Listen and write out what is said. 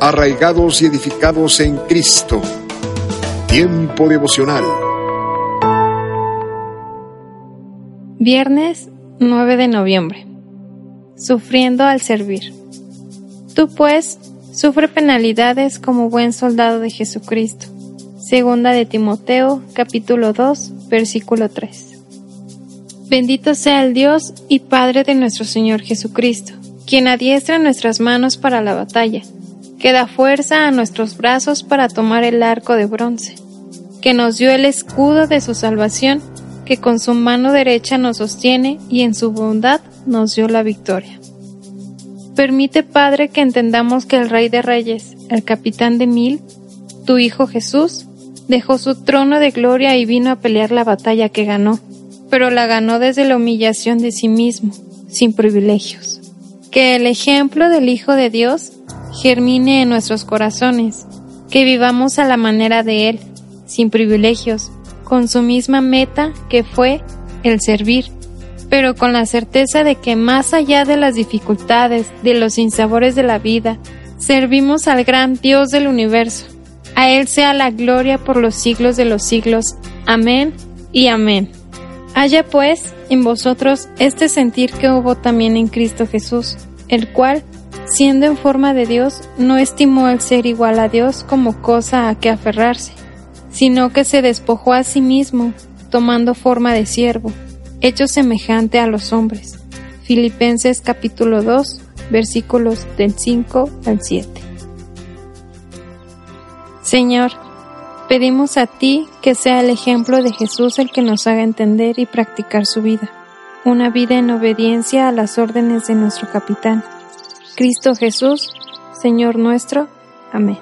Arraigados y edificados en Cristo. Tiempo devocional. Viernes 9 de noviembre. Sufriendo al servir. Tú pues, sufre penalidades como buen soldado de Jesucristo. Segunda de Timoteo, capítulo 2, versículo 3. Bendito sea el Dios y Padre de nuestro Señor Jesucristo, quien adiestra nuestras manos para la batalla que da fuerza a nuestros brazos para tomar el arco de bronce, que nos dio el escudo de su salvación, que con su mano derecha nos sostiene y en su bondad nos dio la victoria. Permite, Padre, que entendamos que el Rey de Reyes, el capitán de mil, tu Hijo Jesús, dejó su trono de gloria y vino a pelear la batalla que ganó, pero la ganó desde la humillación de sí mismo, sin privilegios. Que el ejemplo del Hijo de Dios germine en nuestros corazones, que vivamos a la manera de Él, sin privilegios, con su misma meta que fue el servir, pero con la certeza de que más allá de las dificultades, de los sinsabores de la vida, servimos al gran Dios del universo. A Él sea la gloria por los siglos de los siglos. Amén y amén. Haya pues en vosotros este sentir que hubo también en Cristo Jesús, el cual, siendo en forma de Dios, no estimó el ser igual a Dios como cosa a que aferrarse, sino que se despojó a sí mismo, tomando forma de siervo, hecho semejante a los hombres. Filipenses capítulo 2, versículos del 5 al 7. Señor, pedimos a ti que sea el ejemplo de Jesús el que nos haga entender y practicar su vida, una vida en obediencia a las órdenes de nuestro capitán Cristo Jesús, Señor nuestro. Amén.